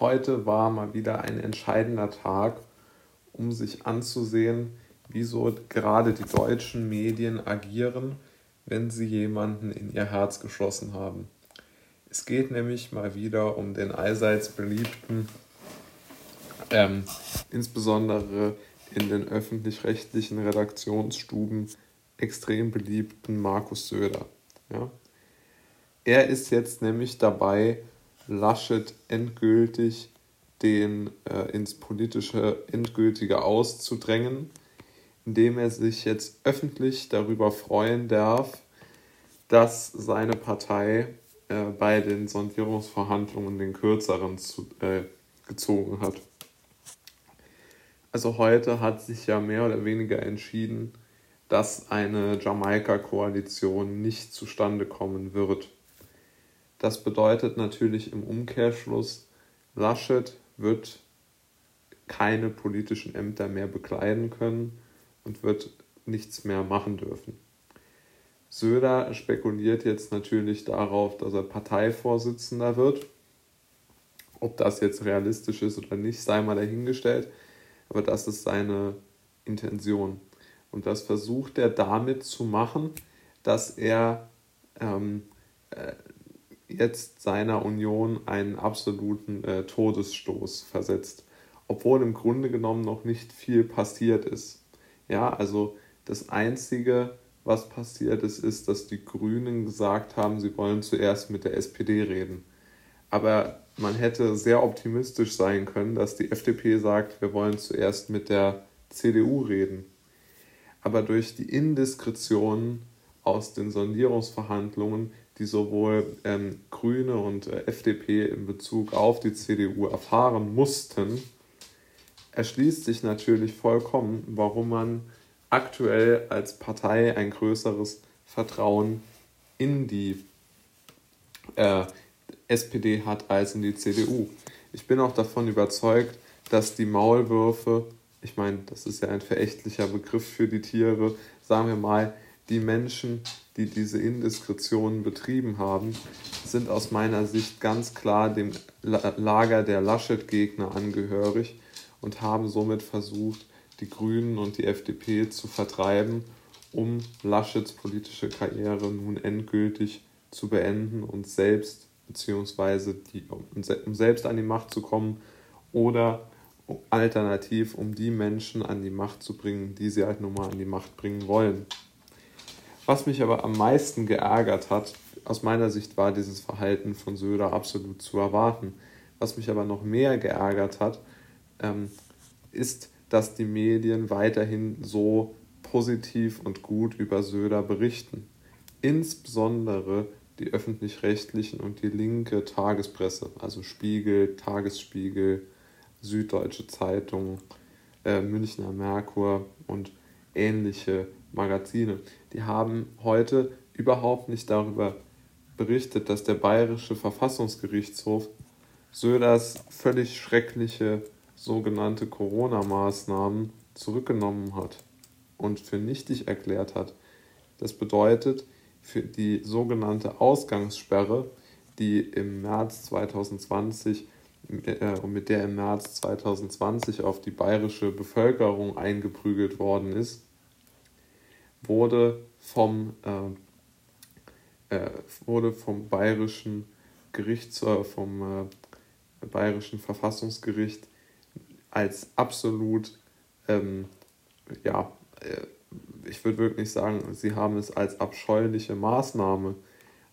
Heute war mal wieder ein entscheidender Tag, um sich anzusehen, wieso gerade die deutschen Medien agieren, wenn sie jemanden in ihr Herz geschlossen haben. Es geht nämlich mal wieder um den allseits beliebten, ähm, insbesondere in den öffentlich-rechtlichen Redaktionsstuben extrem beliebten Markus Söder. Ja? Er ist jetzt nämlich dabei, Laschet endgültig den äh, ins politische endgültige auszudrängen, indem er sich jetzt öffentlich darüber freuen darf, dass seine Partei äh, bei den Sondierungsverhandlungen den kürzeren zu, äh, gezogen hat. Also heute hat sich ja mehr oder weniger entschieden, dass eine Jamaika-Koalition nicht zustande kommen wird. Das bedeutet natürlich im Umkehrschluss, Laschet wird keine politischen Ämter mehr bekleiden können und wird nichts mehr machen dürfen. Söder spekuliert jetzt natürlich darauf, dass er Parteivorsitzender wird. Ob das jetzt realistisch ist oder nicht, sei mal dahingestellt. Aber das ist seine Intention. Und das versucht er damit zu machen, dass er ähm, äh, jetzt seiner Union einen absoluten äh, Todesstoß versetzt. Obwohl im Grunde genommen noch nicht viel passiert ist. Ja, also das Einzige, was passiert ist, ist, dass die Grünen gesagt haben, sie wollen zuerst mit der SPD reden. Aber man hätte sehr optimistisch sein können, dass die FDP sagt, wir wollen zuerst mit der CDU reden. Aber durch die Indiskretion aus den Sondierungsverhandlungen, die sowohl ähm, Grüne und äh, FDP in Bezug auf die CDU erfahren mussten, erschließt sich natürlich vollkommen, warum man aktuell als Partei ein größeres Vertrauen in die äh, SPD hat als in die CDU. Ich bin auch davon überzeugt, dass die Maulwürfe, ich meine, das ist ja ein verächtlicher Begriff für die Tiere, sagen wir mal, die Menschen, die diese Indiskretionen betrieben haben, sind aus meiner Sicht ganz klar dem Lager der Laschet-Gegner angehörig und haben somit versucht, die Grünen und die FDP zu vertreiben, um Laschets politische Karriere nun endgültig zu beenden und selbst beziehungsweise die, um selbst an die Macht zu kommen oder alternativ um die Menschen an die Macht zu bringen, die sie halt nun mal an die Macht bringen wollen. Was mich aber am meisten geärgert hat, aus meiner Sicht war dieses Verhalten von Söder absolut zu erwarten. Was mich aber noch mehr geärgert hat, ähm, ist, dass die Medien weiterhin so positiv und gut über Söder berichten. Insbesondere die öffentlich-rechtlichen und die linke Tagespresse, also Spiegel, Tagesspiegel, Süddeutsche Zeitung, äh, Münchner Merkur und ähnliche Magazine. Die haben heute überhaupt nicht darüber berichtet, dass der Bayerische Verfassungsgerichtshof Söders völlig schreckliche sogenannte Corona-Maßnahmen zurückgenommen hat und für nichtig erklärt hat. Das bedeutet, für die sogenannte Ausgangssperre, die im März 2020 äh, mit der im März 2020 auf die bayerische Bevölkerung eingeprügelt worden ist, wurde vom, äh, äh, wurde vom bayerischen Gerichts, äh, vom äh, bayerischen Verfassungsgericht als absolut, ähm, ja, äh, ich würde wirklich sagen, sie haben es als abscheuliche Maßnahme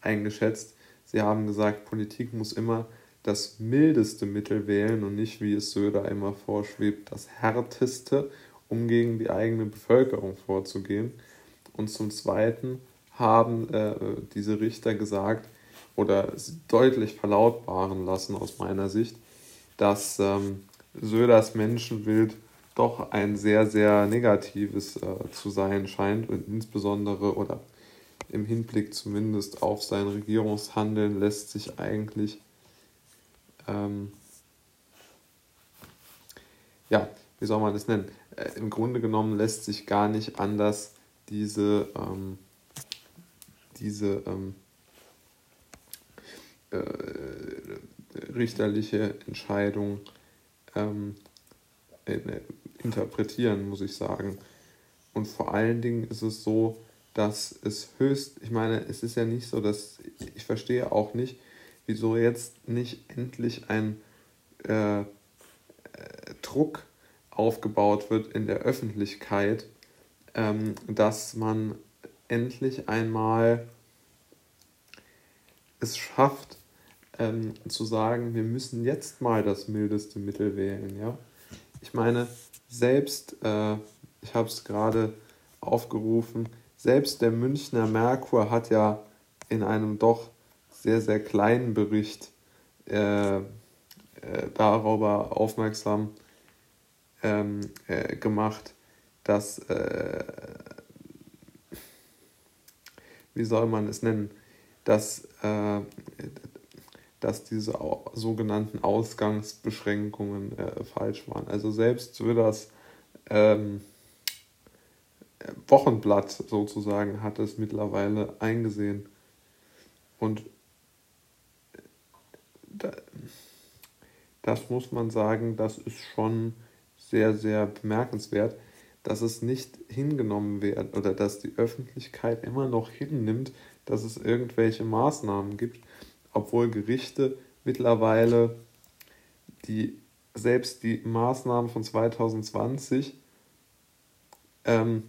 eingeschätzt. Sie haben gesagt, Politik muss immer das mildeste Mittel wählen und nicht, wie es Söder immer vorschwebt, das härteste, um gegen die eigene Bevölkerung vorzugehen. Und zum Zweiten haben äh, diese Richter gesagt oder deutlich verlautbaren lassen aus meiner Sicht, dass ähm, Söders Menschenbild doch ein sehr, sehr negatives äh, zu sein scheint und insbesondere oder im Hinblick zumindest auf sein Regierungshandeln lässt sich eigentlich ähm, ja, wie soll man das nennen? Äh, Im Grunde genommen lässt sich gar nicht anders diese, ähm, diese ähm, äh, richterliche Entscheidung ähm, interpretieren, muss ich sagen. Und vor allen Dingen ist es so, dass es höchst, ich meine, es ist ja nicht so, dass ich verstehe auch nicht, wieso jetzt nicht endlich ein äh, äh, Druck aufgebaut wird in der Öffentlichkeit, ähm, dass man endlich einmal es schafft, ähm, zu sagen, wir müssen jetzt mal das mildeste Mittel wählen. Ja? Ich meine, selbst, äh, ich habe es gerade aufgerufen, selbst der Münchner Merkur hat ja in einem doch sehr, sehr kleinen Bericht äh, äh, darüber aufmerksam ähm, äh, gemacht, dass, äh, wie soll man es nennen, dass, äh, dass diese sogenannten Ausgangsbeschränkungen äh, falsch waren. Also selbst für das ähm, Wochenblatt sozusagen hat es mittlerweile eingesehen. Und das muss man sagen, das ist schon sehr, sehr bemerkenswert, dass es nicht hingenommen wird oder dass die Öffentlichkeit immer noch hinnimmt, dass es irgendwelche Maßnahmen gibt, obwohl Gerichte mittlerweile die selbst die Maßnahmen von 2020 ähm,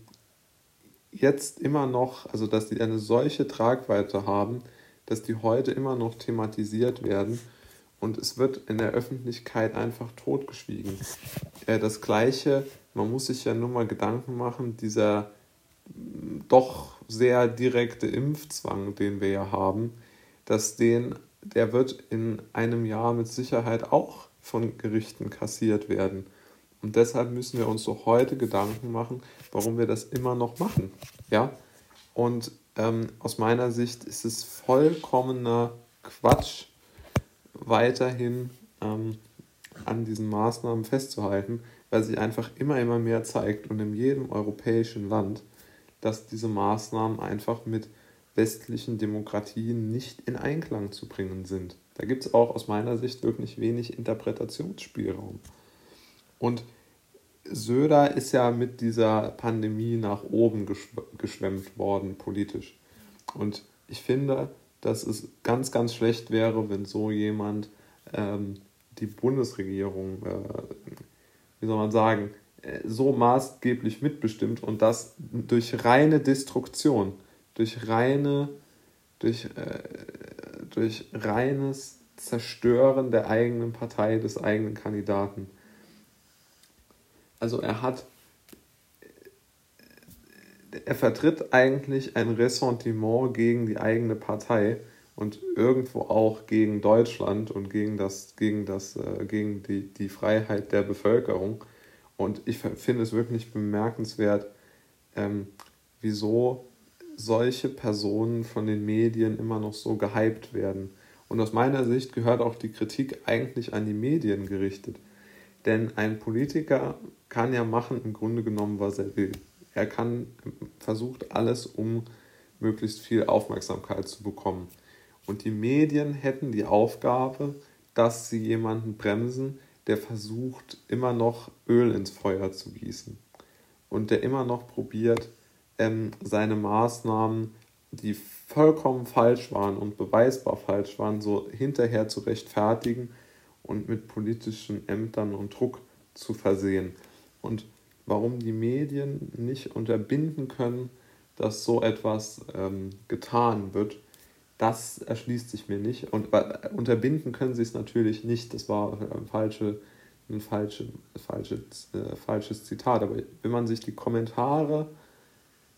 jetzt immer noch, also dass die eine solche Tragweite haben, dass die heute immer noch thematisiert werden und es wird in der Öffentlichkeit einfach totgeschwiegen. Äh, das gleiche, man muss sich ja nur mal Gedanken machen, dieser mm, doch sehr direkte Impfzwang, den wir ja haben, dass den, der wird in einem Jahr mit Sicherheit auch von Gerichten kassiert werden. Und deshalb müssen wir uns so heute Gedanken machen, warum wir das immer noch machen. Ja? Und ähm, aus meiner Sicht ist es vollkommener Quatsch, weiterhin ähm, an diesen Maßnahmen festzuhalten, weil sich einfach immer, immer mehr zeigt und in jedem europäischen Land, dass diese Maßnahmen einfach mit westlichen Demokratien nicht in Einklang zu bringen sind. Da gibt es auch aus meiner Sicht wirklich wenig Interpretationsspielraum. Und Söder ist ja mit dieser Pandemie nach oben geschwemmt worden, politisch. Und ich finde, dass es ganz, ganz schlecht wäre, wenn so jemand ähm, die Bundesregierung, äh, wie soll man sagen, äh, so maßgeblich mitbestimmt und das durch reine Destruktion, durch reine, durch, äh, durch reines Zerstören der eigenen Partei, des eigenen Kandidaten. Also er hat, er vertritt eigentlich ein Ressentiment gegen die eigene Partei und irgendwo auch gegen Deutschland und gegen das, gegen das, äh, gegen die, die Freiheit der Bevölkerung. Und ich finde es wirklich bemerkenswert, ähm, wieso solche Personen von den Medien immer noch so gehypt werden. Und aus meiner Sicht gehört auch die Kritik eigentlich an die Medien gerichtet. Denn ein Politiker kann ja machen im Grunde genommen, was er will. Er kann versucht alles, um möglichst viel Aufmerksamkeit zu bekommen. Und die Medien hätten die Aufgabe, dass sie jemanden bremsen, der versucht, immer noch Öl ins Feuer zu gießen. Und der immer noch probiert, ähm, seine Maßnahmen, die vollkommen falsch waren und beweisbar falsch waren, so hinterher zu rechtfertigen und mit politischen Ämtern und Druck zu versehen und warum die Medien nicht unterbinden können, dass so etwas ähm, getan wird, das erschließt sich mir nicht. Und äh, unterbinden können sie es natürlich nicht. Das war ein, falsche, ein falsche, falsches, äh, falsches Zitat. Aber wenn man sich die Kommentare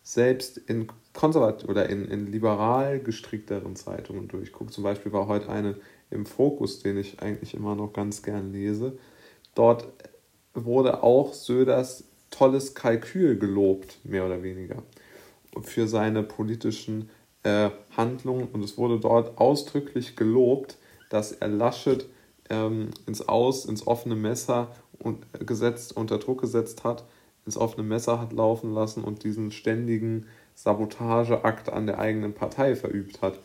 selbst in konservativ oder in, in liberal gestrickteren Zeitungen durchguckt, zum Beispiel war heute eine im Fokus, den ich eigentlich immer noch ganz gern lese, dort wurde auch Söders tolles Kalkül gelobt, mehr oder weniger, für seine politischen äh, Handlungen. Und es wurde dort ausdrücklich gelobt, dass er Laschet ähm, ins Aus, ins offene Messer und, äh, gesetzt, unter Druck gesetzt hat, ins offene Messer hat laufen lassen und diesen ständigen Sabotageakt an der eigenen Partei verübt hat.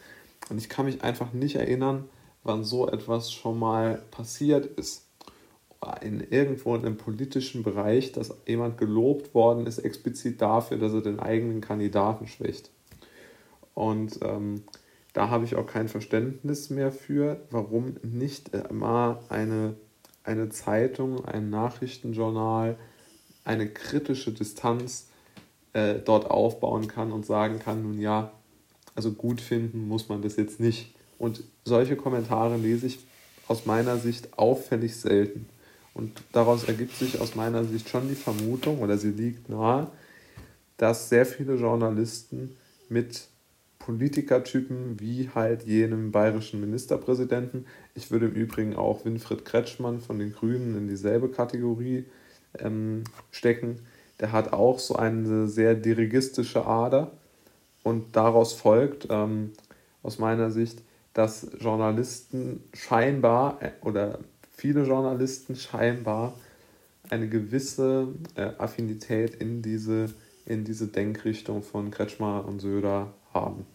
Und ich kann mich einfach nicht erinnern, wann so etwas schon mal passiert ist. In irgendwo in einem politischen Bereich, dass jemand gelobt worden ist, explizit dafür, dass er den eigenen Kandidaten schwächt. Und ähm, da habe ich auch kein Verständnis mehr für, warum nicht immer eine, eine Zeitung, ein Nachrichtenjournal, eine kritische Distanz äh, dort aufbauen kann und sagen kann, nun ja, also gut finden muss man das jetzt nicht. Und solche Kommentare lese ich aus meiner Sicht auffällig selten. Und daraus ergibt sich aus meiner Sicht schon die Vermutung, oder sie liegt nahe, dass sehr viele Journalisten mit Politikertypen wie halt jenem bayerischen Ministerpräsidenten, ich würde im Übrigen auch Winfried Kretschmann von den Grünen in dieselbe Kategorie ähm, stecken, der hat auch so eine sehr dirigistische Ader und daraus folgt ähm, aus meiner Sicht, dass Journalisten scheinbar äh, oder viele Journalisten scheinbar eine gewisse äh, Affinität in diese, in diese Denkrichtung von Kretschmer und Söder haben.